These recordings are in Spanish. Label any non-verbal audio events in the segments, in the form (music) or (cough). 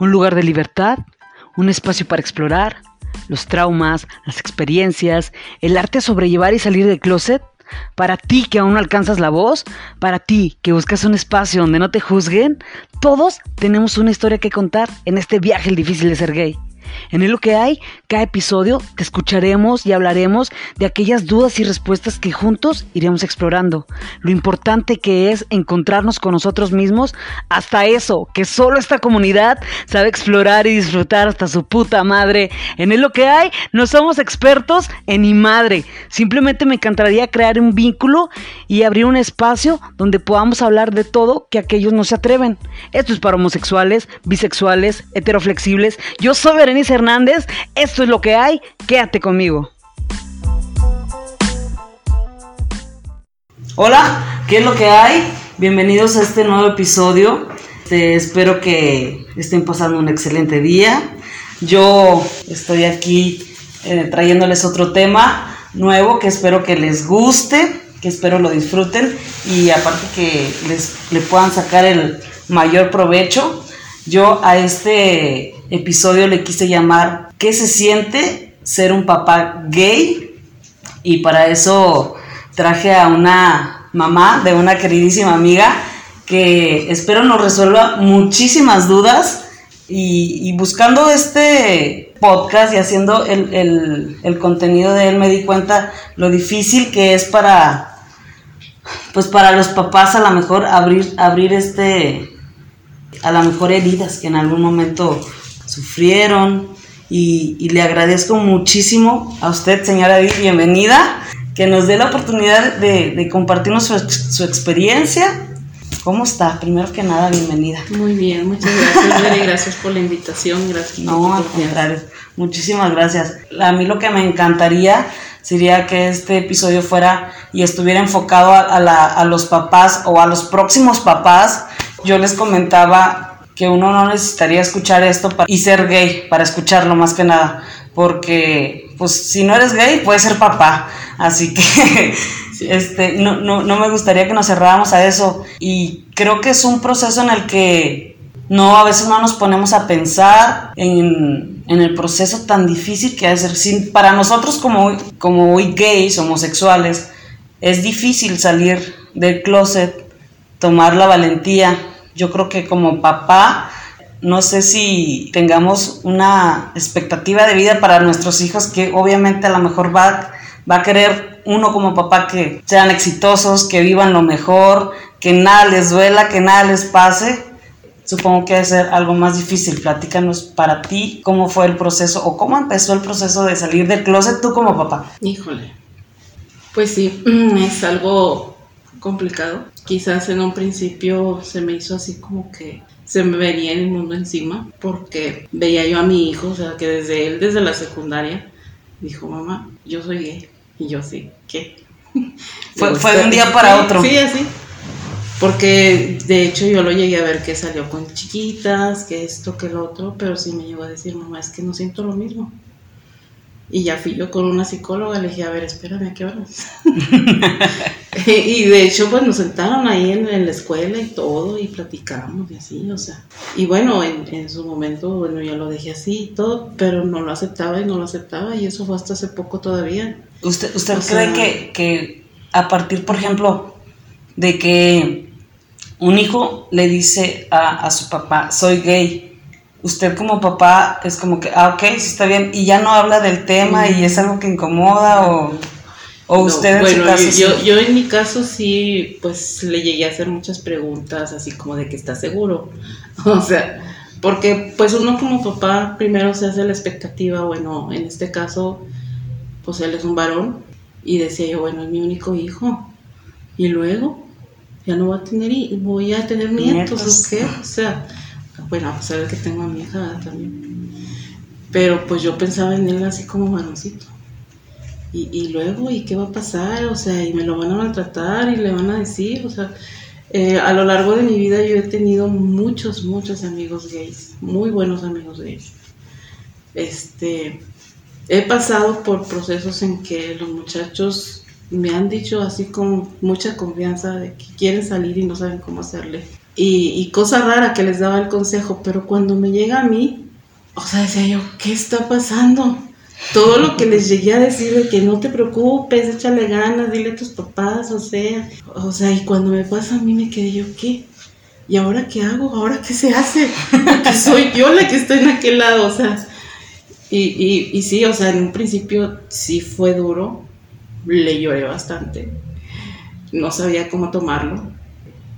un lugar de libertad, un espacio para explorar los traumas, las experiencias, el arte de sobrellevar y salir del closet. Para ti que aún no alcanzas la voz, para ti que buscas un espacio donde no te juzguen, todos tenemos una historia que contar en este viaje el difícil de ser gay. En el lo que hay, cada episodio te escucharemos y hablaremos de aquellas dudas y respuestas que juntos iremos explorando. Lo importante que es encontrarnos con nosotros mismos, hasta eso, que solo esta comunidad sabe explorar y disfrutar hasta su puta madre. En el lo que hay, no somos expertos en ni madre. Simplemente me encantaría crear un vínculo y abrir un espacio donde podamos hablar de todo que aquellos no se atreven. Esto es para homosexuales, bisexuales, heteroflexibles. Yo soy Berenice Hernández. Esto es lo que hay. Quédate conmigo. Hola, ¿qué es lo que hay? Bienvenidos a este nuevo episodio. Este, espero que estén pasando un excelente día. Yo estoy aquí eh, trayéndoles otro tema nuevo que espero que les guste, que espero lo disfruten y aparte que les le puedan sacar el mayor provecho. Yo a este episodio le quise llamar ¿Qué se siente ser un papá gay? Y para eso traje a una mamá de una queridísima amiga que espero nos resuelva muchísimas dudas y, buscando este podcast y haciendo el, contenido de él me di cuenta lo difícil que es para pues para los papás a lo mejor abrir abrir este a lo mejor heridas que en algún momento sufrieron y, le agradezco muchísimo a usted, señora bienvenida, que nos dé la oportunidad de, compartirnos su, experiencia. ¿Cómo está? Primero que nada, bienvenida. Muy bien, muchas gracias, Gracias por la invitación. Gracias. No, al contrario. Muchísimas gracias. A mí lo que me encantaría sería que este episodio fuera y estuviera enfocado a, a los papás o a los próximos papás. Yo les comentaba que uno no necesitaría escuchar esto y ser gay para escucharlo más que nada, porque pues si no eres gay puedes ser papá, así que (laughs) este, no, no, no me gustaría que nos cerráramos a eso. Y creo que es un proceso en el que no, a veces no nos ponemos a pensar en, en el proceso tan difícil que es ser. para nosotros como, como hoy gays, homosexuales, es difícil salir del closet, tomar la valentía yo creo que como papá, no sé si tengamos una expectativa de vida para nuestros hijos que obviamente a lo mejor va, va a querer uno como papá que sean exitosos, que vivan lo mejor, que nada les duela, que nada les pase. Supongo que debe ser algo más difícil. Platícanos para ti cómo fue el proceso o cómo empezó el proceso de salir del closet tú como papá. Híjole. Pues sí, (clears throat) es algo complicado. Quizás en un principio se me hizo así como que se me venía el mundo encima porque veía yo a mi hijo, o sea, que desde él, desde la secundaria, dijo, mamá, yo soy gay. Y yo sí, ¿qué? (laughs) Fue, fue de un día para otro. Sí, así. Porque de hecho yo lo llegué a ver que salió con chiquitas, que esto, que lo otro, pero sí me llegó a decir, mamá, es que no siento lo mismo. Y ya fui yo con una psicóloga, le dije, a ver, espérame, ¿a qué horas? (laughs) (laughs) y de hecho, pues nos sentaron ahí en, la escuela y todo, y platicamos y así, o sea. Y bueno, en, su momento, bueno, yo lo dejé así y todo, pero no lo aceptaba y no lo aceptaba, y eso fue hasta hace poco todavía. ¿Usted, usted cree que, que a partir, por ejemplo, de que un hijo le dice a, a su papá, soy gay, usted como papá es como que, ah, ok, sí está bien, y ya no habla del tema y es algo que incomoda o, o usted en su caso yo, yo en mi caso sí, pues le llegué a hacer muchas preguntas así como de que está seguro, (laughs) o sea, porque pues uno como papá primero se hace la expectativa, bueno, en este caso, pues él es un varón y decía yo, bueno, es mi único hijo, y luego ya no voy a tener, voy a tener nietos, nietos. ¿o qué? O sea bueno, a pesar de que tengo a mi hija también. Pero pues yo pensaba en él así como varoncito. Y, y, luego, ¿y qué va a pasar? O sea, y me lo van a maltratar y le van a decir, o sea, eh, a lo largo de mi vida yo he tenido muchos, muchos amigos gays, muy buenos amigos gays. Este, he pasado por procesos en que los muchachos me han dicho así con mucha confianza de que quieren salir y no saben cómo hacerle y, cosa rara que les daba el consejo, pero cuando me llega a mí, o sea, decía yo, ¿qué está pasando? Todo lo que les llegué a decir de que no te preocupes, échale ganas, dile a tus papás, o sea, o sea, y cuando me pasa a mí me quedé yo, ¿qué? ¿Y ahora qué hago? ¿Ahora qué se hace? Porque soy yo la que estoy en aquel lado, o sea. Y, y, y sí, o sea, en un principio sí fue duro, le lloré bastante, no sabía cómo tomarlo,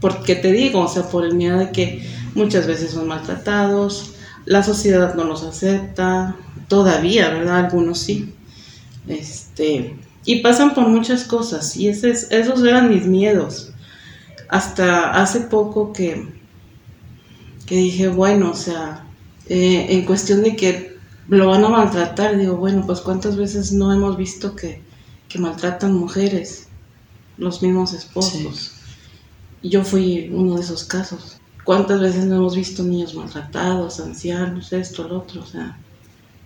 porque te digo, o sea, por el miedo de que muchas veces son maltratados, la sociedad no los acepta, todavía, ¿verdad? Algunos sí. Este, y pasan por muchas cosas, y ese esos eran mis miedos. Hasta hace poco que, que dije, bueno, o sea, eh, en cuestión de que lo van a maltratar, digo, bueno, pues cuántas veces no hemos visto que, que maltratan mujeres, los mismos esposos. Yo fui uno de esos casos. ¿Cuántas veces no hemos visto niños maltratados, ancianos, esto, lo otro? O sea,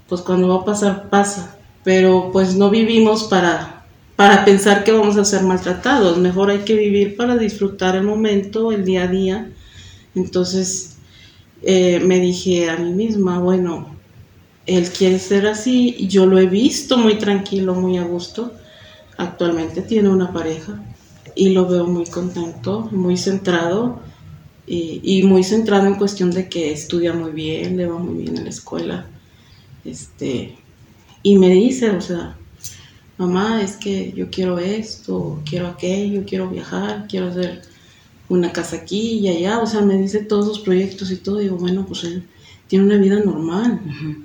pues cuando va a pasar, pasa. Pero pues no vivimos para, para pensar que vamos a ser maltratados. Mejor hay que vivir para disfrutar el momento, el día a día. Entonces eh, me dije a mí misma, bueno, él quiere ser así, yo lo he visto muy tranquilo, muy a gusto. Actualmente tiene una pareja y lo veo muy contento, muy centrado y, y, muy centrado en cuestión de que estudia muy bien, le va muy bien en la escuela. Este, y me dice, o sea, mamá, es que yo quiero esto, quiero aquello, quiero viajar, quiero hacer una casa aquí y allá, o sea, me dice todos los proyectos y todo, y digo, bueno, pues él tiene una vida normal. Uh -huh.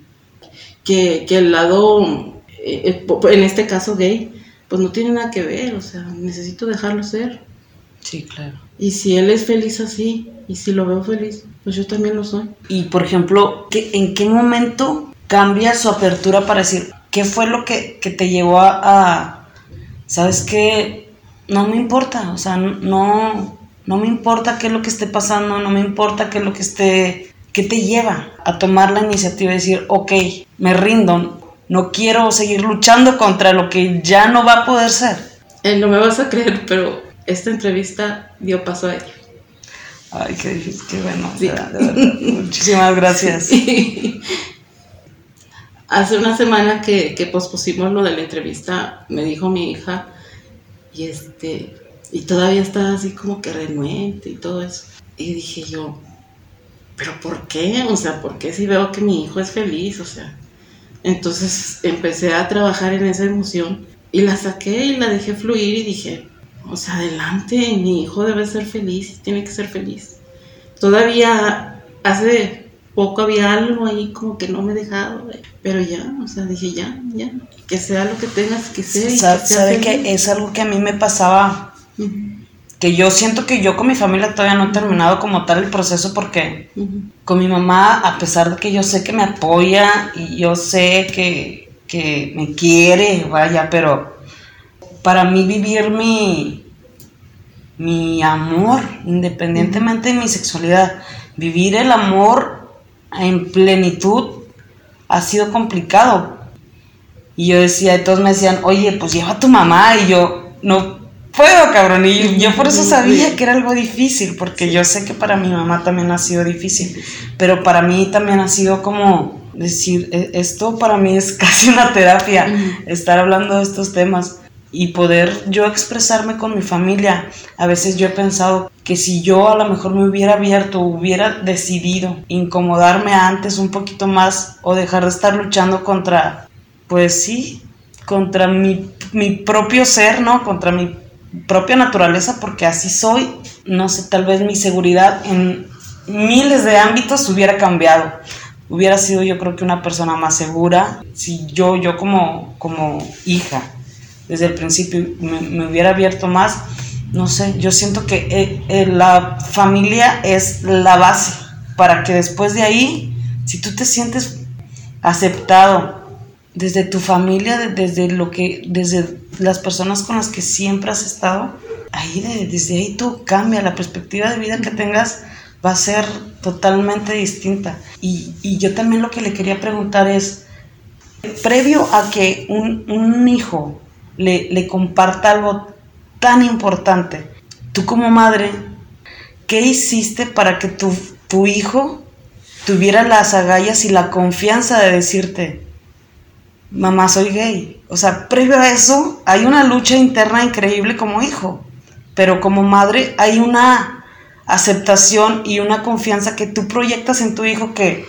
que, que, el lado, eh, en este caso gay, pues no tiene nada que ver, o sea, necesito dejarlo ser. Sí, claro. Y si él es feliz así, y si lo veo feliz, pues yo también lo soy. Y por ejemplo, ¿qué, ¿en qué momento cambia su apertura para decir, qué fue lo que, que te llevó a, a, sabes qué, no me importa, o sea, no, no me importa qué es lo que esté pasando, no me importa qué es lo que esté, qué te lleva a tomar la iniciativa y decir, ok, me rindo, no quiero seguir luchando contra lo que ya no va a poder ser. Eh, no me vas a creer, pero esta entrevista dio paso a ello. Ay, qué qué bueno. Sí. De verdad, de verdad. Muchísimas gracias. Hace una semana que, que pospusimos lo de la entrevista, me dijo mi hija, y este, y todavía estaba así como que renuente y todo eso. Y dije yo, ¿pero por qué? O sea, ¿por qué si veo que mi hijo es feliz? O sea, entonces empecé a trabajar en esa emoción y la saqué y la dejé fluir y dije, o sea, adelante, mi hijo debe ser feliz, tiene que ser feliz. Todavía hace poco había algo ahí como que no me dejaba, pero ya, o sea, dije ya, ya, que sea lo que tengas que ser. ¿Sabe, que, sea sabe que es algo que a mí me pasaba? Uh -huh. Que yo siento que yo con mi familia todavía no he terminado como tal el proceso porque uh -huh. con mi mamá, a pesar de que yo sé que me apoya y yo sé que, que me quiere, vaya, pero para mí vivir mi, mi amor, independientemente de mi sexualidad, vivir el amor en plenitud ha sido complicado. Y yo decía, y todos me decían, oye, pues lleva a tu mamá. Y yo, no puedo, cabrón. Y yo por eso sabía que era algo difícil, porque yo sé que para mi mamá también ha sido difícil. Pero para mí también ha sido como decir, esto para mí es (laughs) casi una terapia, estar hablando de estos temas y poder yo expresarme con mi familia. A veces yo he pensado que si yo a lo mejor me hubiera abierto, hubiera decidido incomodarme antes un poquito más o dejar de estar luchando contra, pues sí, contra mi, mi propio ser, ¿no? Contra mi propia naturaleza, porque así soy, no sé, tal vez mi seguridad en miles de ámbitos hubiera cambiado. Hubiera sido yo creo que una persona más segura si yo, yo como, como hija, desde el principio me, hubiera abierto más, no sé, yo siento que eh, eh, la familia es la base para que después de ahí, si tú te sientes aceptado desde tu familia, desde lo que, desde las personas con las que siempre has estado, ahí de, desde ahí tú cambia la perspectiva de vida que tengas va a ser totalmente distinta. Y, y yo también lo que le quería preguntar es, previo a que un, un hijo le, le comparta algo tan importante. Tú como madre, ¿qué hiciste para que tu, tu hijo tuviera las agallas y la confianza de decirte, mamá, soy gay? O sea, previo a eso hay una lucha interna increíble como hijo, pero como madre hay una aceptación y una confianza que tú proyectas en tu hijo que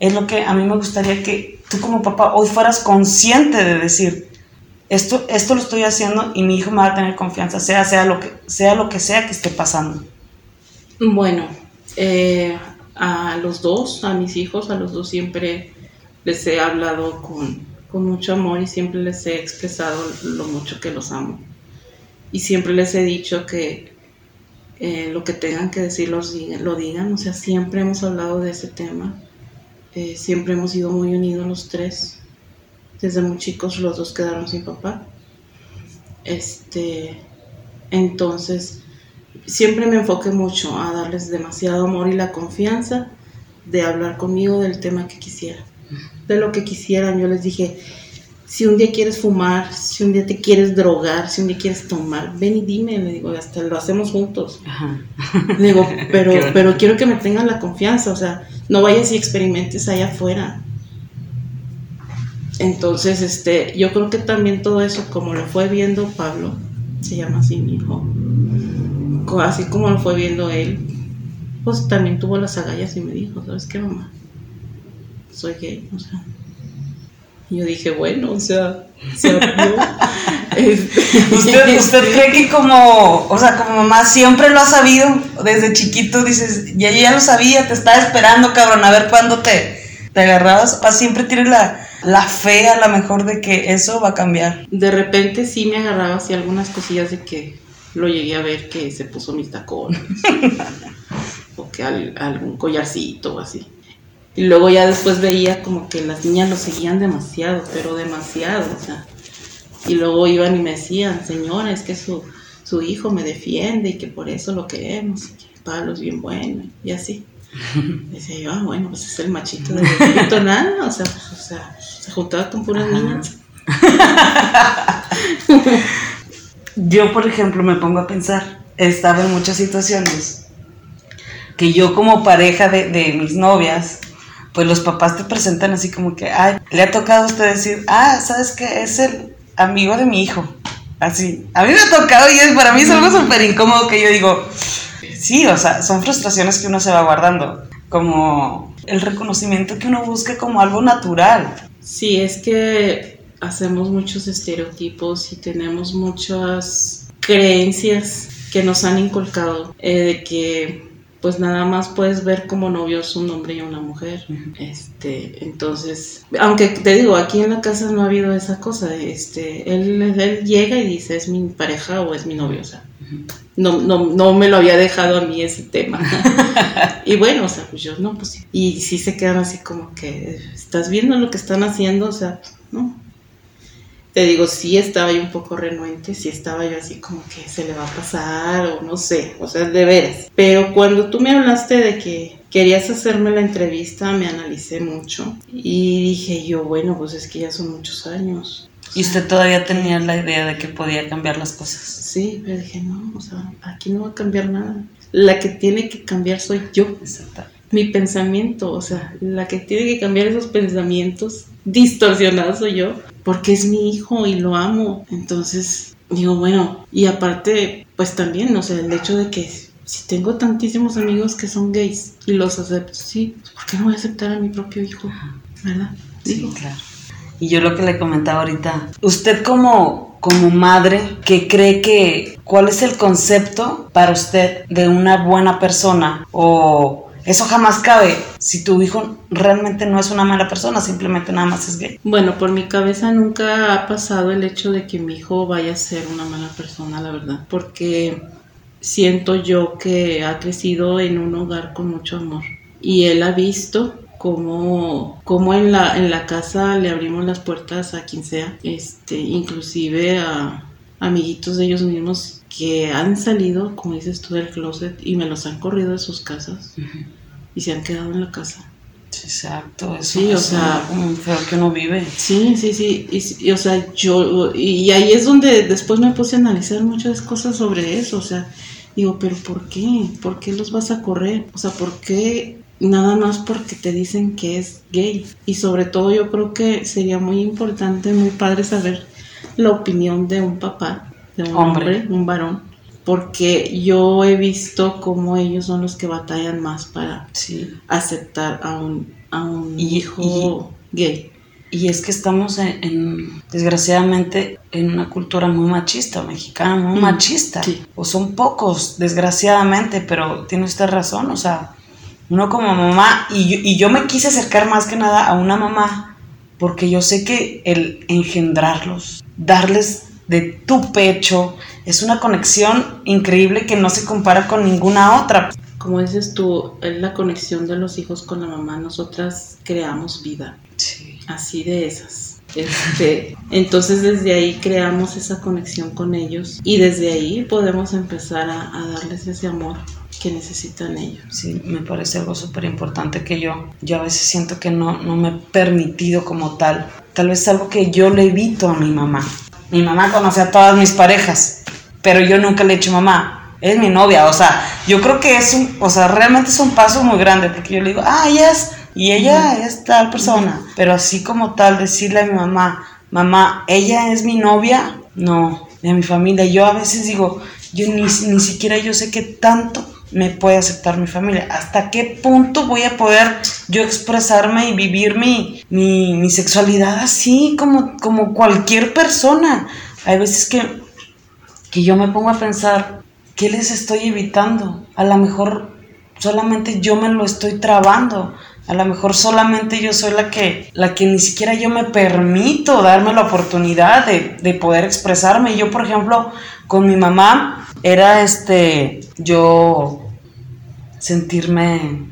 es lo que a mí me gustaría que tú como papá hoy fueras consciente de decir, esto, esto lo estoy haciendo y mi hijo me va a tener confianza, sea, sea, lo, que, sea lo que sea que esté pasando. Bueno, eh, a los dos, a mis hijos, a los dos siempre les he hablado con, con mucho amor y siempre les he expresado lo mucho que los amo. Y siempre les he dicho que eh, lo que tengan que decir lo digan. O sea, siempre hemos hablado de ese tema. Eh, siempre hemos sido muy unidos los tres. Desde muy chicos los dos quedaron sin papá. Este, entonces, siempre me enfoqué mucho a darles demasiado amor y la confianza de hablar conmigo del tema que quisieran. De lo que quisieran. Yo les dije, si un día quieres fumar, si un día te quieres drogar, si un día quieres tomar, ven y dime, le digo, hasta lo hacemos juntos. Le digo, (laughs) pero, pero quiero que me tengan la confianza, o sea, no vayas y experimentes allá afuera. Entonces, este, yo creo que también todo eso, como lo fue viendo Pablo, se llama así mi hijo, así como lo fue viendo él, pues también tuvo las agallas y me dijo, ¿sabes qué, mamá? Soy gay, o sea, y yo dije, bueno, o sea, se (laughs) este, ¿Usted, ¿Usted cree que como, o sea, como mamá siempre lo ha sabido? Desde chiquito dices, ya, ya lo sabía, te estaba esperando, cabrón, a ver cuándo te, te agarrabas. O siempre tienes la, la fe a lo mejor de que eso va a cambiar. De repente sí me agarraba así algunas cosillas de que lo llegué a ver que se puso mis tacones. (laughs) o que algún collarcito o así. Y luego ya después veía como que las niñas lo seguían demasiado, pero demasiado, o sea. Y luego iban y me decían, señora, es que su, su hijo me defiende y que por eso lo queremos, que Pablo es bien bueno, y así. Y (laughs) decía yo, ah, bueno, pues es el machito de (laughs) nada, o sea, pues, o sea, se juntaba con puras niñas. (laughs) yo, por ejemplo, me pongo a pensar, estaba en muchas situaciones que yo como pareja de, de mis novias, pues los papás te presentan así como que, ay, le ha tocado a usted decir, ah, ¿sabes qué? Es el amigo de mi hijo. Así. A mí me ha tocado y es, para mí es algo súper incómodo que yo digo, sí, o sea, son frustraciones que uno se va guardando. Como el reconocimiento que uno busca como algo natural. Sí, es que hacemos muchos estereotipos y tenemos muchas creencias que nos han inculcado eh, de que pues nada más puedes ver como novios un hombre y una mujer. Este, entonces, aunque te digo, aquí en la casa no ha habido esa cosa, este, él, él llega y dice, es mi pareja o es mi novio, o sea, no, no, no me lo había dejado a mí ese tema. (laughs) y bueno, o sea, pues yo no, pues. Y sí se quedan así como que, ¿estás viendo lo que están haciendo? O sea, no, te digo, sí estaba yo un poco renuente, sí estaba yo así como que se le va a pasar o no sé, o sea, de veras. Pero cuando tú me hablaste de que querías hacerme la entrevista, me analicé mucho y dije yo, bueno, pues es que ya son muchos años. ¿Y usted todavía tenía la idea de que podía cambiar las cosas? Sí, pero dije, no, o sea, aquí no va a cambiar nada. La que tiene que cambiar soy yo. Exacto. Mi pensamiento, o sea, la que tiene que cambiar esos pensamientos distorsionados soy yo porque es mi hijo y lo amo. Entonces, digo, bueno, y aparte, pues también, o sea, el hecho de que si tengo tantísimos amigos que son gays y los acepto, sí, pues, ¿por qué no voy a aceptar a mi propio hijo? ¿Verdad? Sí, claro. Y yo lo que le comentaba ahorita, usted como, como madre, que cree que, ¿cuál es el concepto para usted de una buena persona o eso jamás cabe si tu hijo realmente no es una mala persona, simplemente nada más es gay. Bueno, por mi cabeza nunca ha pasado el hecho de que mi hijo vaya a ser una mala persona, la verdad, porque siento yo que ha crecido en un hogar con mucho amor y él ha visto cómo, cómo en, la, en la casa le abrimos las puertas a quien sea, este, inclusive a amiguitos de ellos mismos que han salido, como dices tú, del closet y me los han corrido de sus casas y se han quedado en la casa. Exacto, eso sí, o sea, feo que uno vive. Sí, sí, sí, y, o sea, yo, y ahí es donde después me puse a analizar muchas cosas sobre eso, o sea, Digo, pero ¿por qué? ¿Por qué los vas a correr? O sea, ¿por qué nada más porque te dicen que es gay? Y sobre todo yo creo que sería muy importante, muy padre saber la opinión de un papá, de un hombre, un varón, porque yo he visto cómo ellos son los que batallan más para aceptar a un, a un hijo gay. Y es que estamos en, desgraciadamente, en una cultura muy machista, mexicana, muy mm, machista. O son pocos, desgraciadamente, pero tiene usted razón, o sea, uno como mamá, y yo, y yo me quise acercar más que nada a una mamá, porque yo sé que el engendrarlos, darles de tu pecho, es una conexión increíble que no se compara con ninguna otra. Como dices tú, es la conexión de los hijos con la mamá, nosotras creamos vida. Sí así de esas. Este, entonces desde ahí creamos esa conexión con ellos y desde ahí podemos empezar a, darles ese amor que necesitan ellos. Sí, me parece algo súper importante que yo, yo a veces siento que no, no me he permitido como tal. Tal vez algo que yo le evito a mi mamá. Mi mamá conoce a todas mis parejas, pero yo nunca le he dicho mamá, es mi novia. O sea, yo creo que es un, o sea, realmente es un paso muy grande porque yo le digo, ah, ella es y ella es tal persona, pero así como tal, decirle a mi mamá, mamá, ella es mi novia, no, de mi familia. Yo a veces digo, yo ni, ni siquiera yo sé qué tanto me puede aceptar mi familia, hasta qué punto voy a poder yo expresarme y vivir mi, mi, sexualidad así como, como cualquier persona. Hay veces que, que yo me pongo a pensar, ¿qué les estoy evitando? A lo mejor solamente yo me lo estoy trabando a lo mejor solamente yo soy la que, la que ni siquiera yo me permito darme la oportunidad de, poder expresarme. Yo, por ejemplo, con mi mamá era este, yo sentirme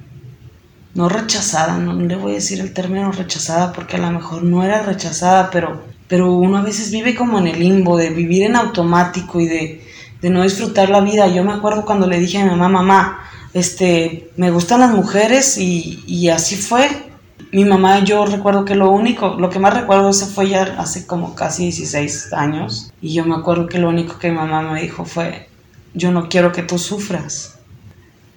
no rechazada, no, le voy a decir el término rechazada porque a lo mejor no era rechazada, pero, pero uno a veces vive como en el limbo, de vivir en automático y de, de no disfrutar la vida. Yo me acuerdo cuando le dije a mi mamá, mamá, este, me gustan las mujeres y, así fue. Mi mamá, yo recuerdo que lo único, lo que más recuerdo se fue ya hace como casi 16 años y yo me acuerdo que lo único que mi mamá me dijo fue, yo no quiero que tú sufras.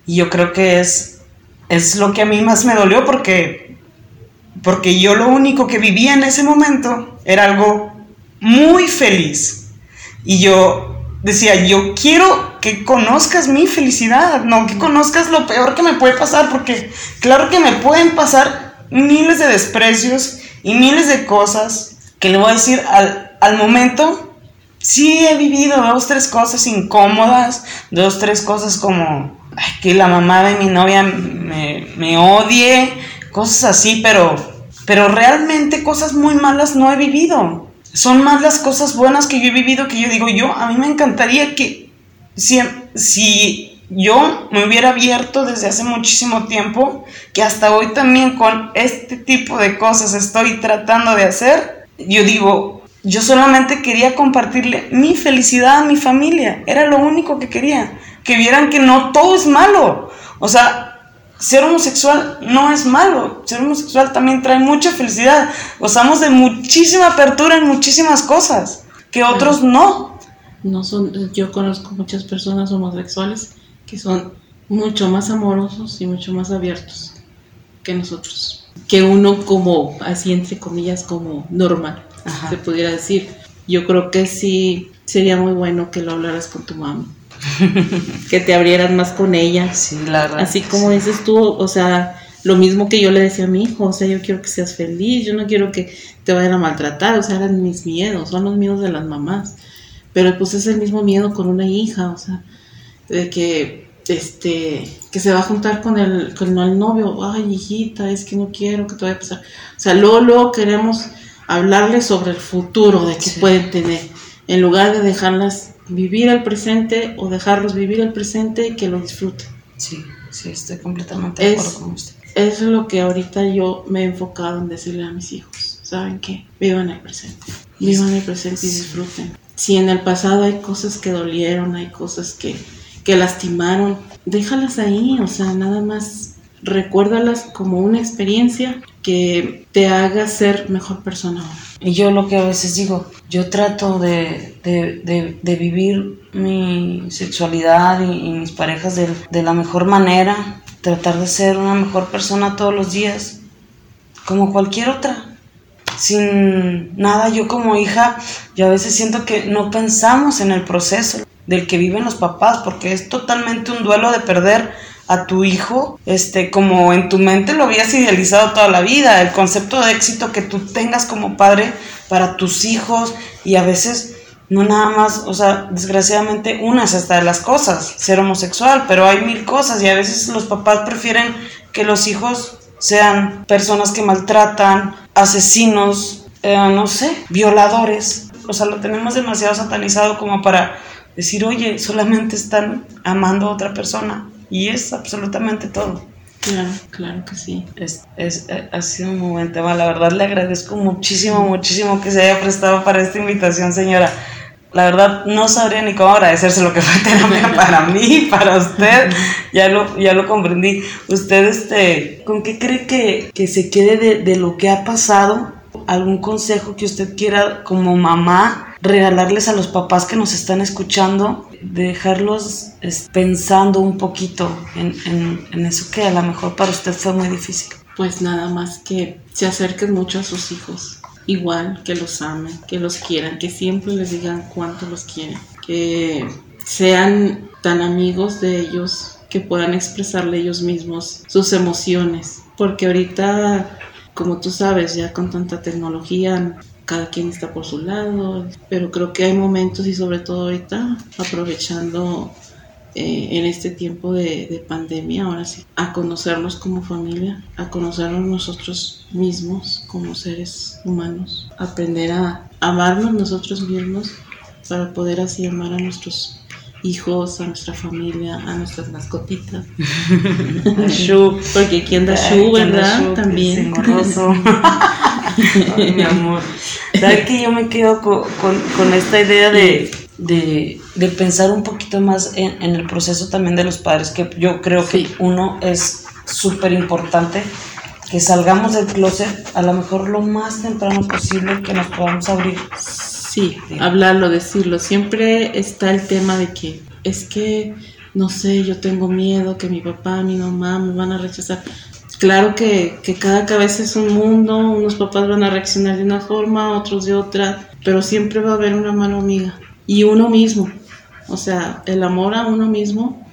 Y yo creo que es, es lo que a mí más me dolió porque, porque yo lo único que vivía en ese momento era algo muy feliz. Y yo decía, yo quiero que conozcas mi felicidad, no que conozcas lo peor que me puede pasar, porque claro que me pueden pasar miles de desprecios y miles de cosas que le voy a decir al, momento. Sí he vivido dos, tres cosas incómodas, dos, tres cosas como que la mamá de mi novia me, me odie, cosas así, pero, pero realmente cosas muy malas no he vivido. Son más las cosas buenas que yo he vivido que yo digo yo, a mí me encantaría que si, si yo me hubiera abierto desde hace muchísimo tiempo, que hasta hoy también con este tipo de cosas estoy tratando de hacer, yo digo, yo solamente quería compartirle mi felicidad a mi familia, era lo único que quería, que vieran que no todo es malo, o sea, ser homosexual no es malo. Ser homosexual también trae mucha felicidad. Gozamos de muchísima apertura en muchísimas cosas que otros no. No son, yo conozco muchas personas homosexuales que son mucho más amorosos y mucho más abiertos que nosotros. Que uno como, así entre comillas, como normal, se pudiera decir. Yo creo que sí sería muy bueno que lo hablaras con tu mamá que te abrieras más con ella. Sí, la Así como dices tú, o sea, lo mismo que yo le decía a mi hijo, o sea, yo quiero que seas feliz, yo no quiero que te vayan a maltratar, o sea, eran mis miedos, son los miedos de las mamás. Pero pues es el mismo miedo con una hija, o sea, de que este que se va a juntar con el con el novio, ay, hijita, es que no quiero que te vaya a pasar. O sea, luego, luego queremos hablarles sobre el futuro de que pueden tener en lugar de dejarlas vivir el presente o dejarlos vivir el presente y que lo disfruten. Sí, sí, estoy completamente de acuerdo con usted. Es lo que ahorita yo me he enfocado en decirle a mis hijos. ¿Saben qué? Vivan el presente. Vivan el presente y disfruten. Si en el pasado hay cosas que dolieron, hay cosas que, que lastimaron, déjalas ahí, o sea, nada más recuérdalas como una experiencia que te haga ser mejor persona ahora. Y yo lo que a veces digo, yo trato de, vivir mi sexualidad y, mis parejas de, de, la mejor manera, tratar de ser una mejor persona todos los días, como cualquier otra. Sin nada, yo como hija, yo a veces siento que no pensamos en el proceso del que viven los papás, porque es totalmente un duelo de perder a tu hijo, este, como en tu mente lo habías idealizado toda la vida, el concepto de éxito que tú tengas como padre para tus hijos y a veces no nada más, o sea, desgraciadamente una es hasta de las cosas, ser homosexual, pero hay mil cosas y a veces los papás prefieren que los hijos sean personas que maltratan, asesinos, eh, no sé, violadores. O sea, lo tenemos demasiado satanizado como para decir, oye, solamente están amando a otra persona. Y es absolutamente todo. Claro, claro que sí. Es, es, eh, ha sido un buen tema. La verdad le agradezco muchísimo, muchísimo que se haya prestado para esta invitación, señora. La verdad no sabría ni cómo agradecerse lo que fue terapia (laughs) para mí, para usted. Ya lo, ya lo comprendí. ¿Usted este, con qué cree que, que se quede de, de lo que ha pasado? ¿Algún consejo que usted quiera como mamá regalarles a los papás que nos están escuchando, dejarlos pensando un poquito en, eso que a lo mejor para usted fue muy difícil. Pues nada más que se acerquen mucho a sus hijos, igual que los amen, que los quieran, que siempre les digan cuánto los quieren, que sean tan amigos de ellos que puedan expresarle ellos mismos sus emociones, porque ahorita como tú sabes, ya con tanta tecnología cada quien está por su lado, pero creo que hay momentos y sobre todo ahorita aprovechando eh, en este tiempo de, pandemia, ahora sí, a conocernos como familia, a conocernos nosotros mismos como seres humanos, aprender a amarnos nosotros mismos para poder así amar a nuestros hijos, a nuestra familia, a nuestras mascotitas. (laughs) Porque aquí anda Shu, ¿verdad? También. (laughs) (laughs) mi amor. ¿Sabes que yo me quedo con, esta idea de, pensar un poquito más en, el proceso también de los padres? Que yo creo que uno es súper importante que salgamos del closet a lo mejor lo más temprano posible que nos podamos abrir. Sí, hablarlo, decirlo. Siempre está el tema de que es que, no sé, yo tengo miedo que mi papá, mi mamá me van a rechazar claro que, cada cabeza es un mundo, unos papás van a reaccionar de una forma, otros de otra, pero siempre va a haber una mano amiga. Y uno mismo, o sea, el amor a uno mismo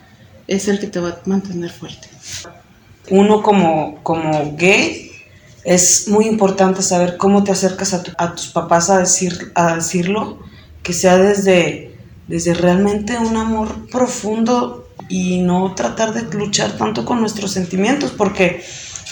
es el que te va a mantener fuerte. Uno como, como gay es muy importante saber cómo te acercas a, a tus papás a, decir, a decirlo, que sea desde, desde realmente un amor profundo y no tratar de luchar tanto con nuestros sentimientos, porque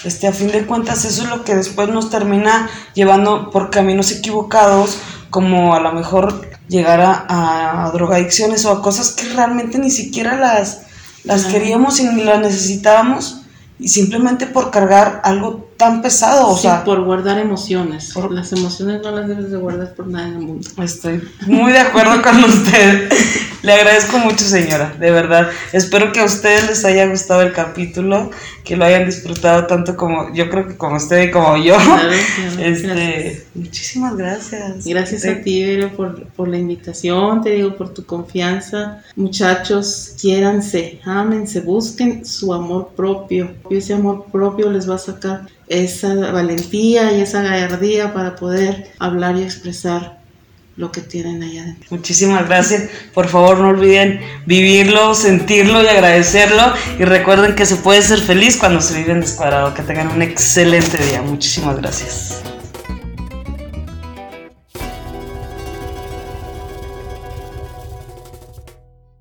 este, a fin de cuentas eso es lo que después nos termina llevando por caminos equivocados, como a lo mejor llegar a, a drogadicciones o a cosas que realmente ni siquiera las, las queríamos y ni las necesitábamos, y simplemente por cargar algo tan pesado, o sea... por guardar emociones. Por... Las emociones no las debes de guardar por nada en el mundo. Estoy muy de acuerdo con usted. Le agradezco mucho, señora, de verdad. Espero que a ustedes les haya gustado el capítulo, que lo hayan disfrutado tanto como yo creo que como usted y como yo. este, muchísimas gracias. Gracias a ti, Vero, por, por, la invitación, te digo, por tu confianza. Muchachos, quiéranse, ámense, busquen su amor propio. Y ese amor propio les va a sacar esa valentía y esa gallardía para poder hablar y expresar lo que tienen allá adentro. Muchísimas gracias. Por favor, no olviden vivirlo, sentirlo y agradecerlo. Y recuerden que se puede ser feliz cuando se vive en descuadrado. Que tengan un excelente día. Muchísimas gracias.